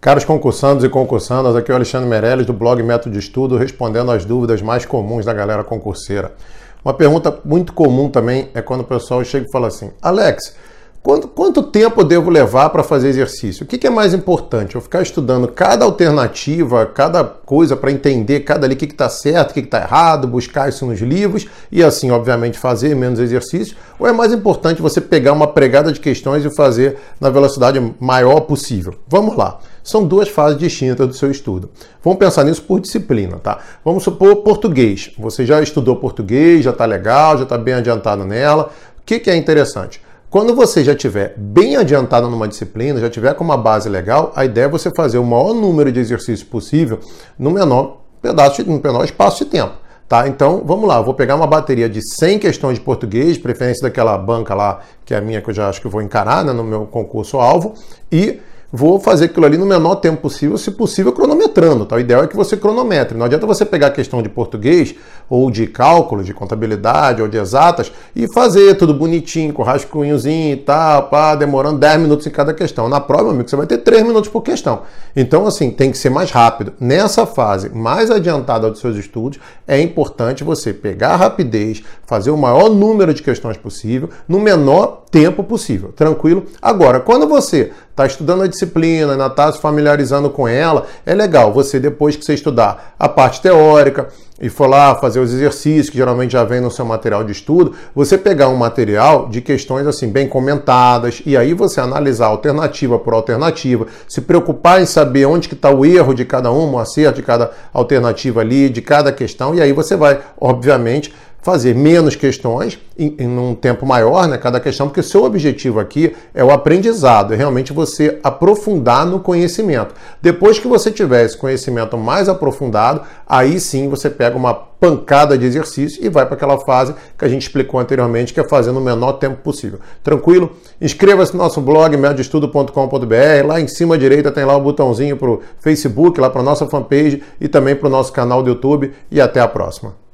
Caros concursandos e concursandas, aqui é o Alexandre Meirelles do blog Método de Estudo, respondendo às dúvidas mais comuns da galera concurseira. Uma pergunta muito comum também é quando o pessoal chega e fala assim: Alex, quanto, quanto tempo eu devo levar para fazer exercício? O que, que, é mais importante? Eu ficar estudando cada alternativa, cada coisa para entender cada ali o que está certo, o que está errado, buscar isso nos livros e assim, obviamente, fazer menos exercício? Ou é mais importante você pegar uma pregada de questões e fazer na velocidade maior possível? Vamos lá. São duas fases distintas do seu estudo. Vamos pensar nisso por disciplina, tá? Vamos supor português. Você já estudou português, já está legal, já está bem adiantado nela. O que, que é interessante? Quando você já estiver bem adiantado numa disciplina, já tiver com uma base legal, a ideia é você fazer o maior número de exercícios possível no menor pedaço, no menor espaço de tempo. Tá? Então, vamos lá, eu vou pegar uma bateria de 100 questões de português, preferência daquela banca lá, que é a minha que eu já acho que vou encarar né, no meu concurso alvo, e vou fazer aquilo ali no menor tempo possível, se possível cronometrando. Tá? O ideal é que você cronometre. Não adianta você pegar a questão de português, ou de cálculo, de contabilidade, ou de exatas, e fazer tudo bonitinho, com rascunhozinho e tal, pá, demorando 10 minutos em cada questão. Na prova, amigo, você vai ter 3 minutos por questão. Então, assim, tem que ser mais rápido. Nessa fase mais adiantada dos seus estudos, é importante você pegar a rapidez, fazer o maior número de questões possível, no menor tempo possível. Tranquilo? Agora, quando você está estudando a disciplina, ainda está se familiarizando com ela, é legal você, depois que você estudar a parte teórica e for lá fazer os exercícios, que geralmente já vem no seu material de estudo, você pegar um material de questões assim bem comentadas e aí você analisar alternativa por alternativa, se preocupar em saber onde que está o erro de cada uma, o acerto de cada alternativa ali, de cada questão, e aí você vai, obviamente, fazer menos questões em, em um tempo maior, né, cada questão, porque o seu objetivo aqui é o aprendizado, é realmente você aprofundar no conhecimento. Depois que você tiver esse conhecimento mais aprofundado, aí sim você pega uma pancada de exercício e vai para aquela fase que a gente explicou anteriormente, que é fazer no menor tempo possível. Tranquilo? Inscreva-se no nosso blog, medioestudo.com.br. Lá em cima à direita tem lá o botãozinho para o Facebook, lá para nossa fanpage e também para o nosso canal do YouTube. E até a próxima.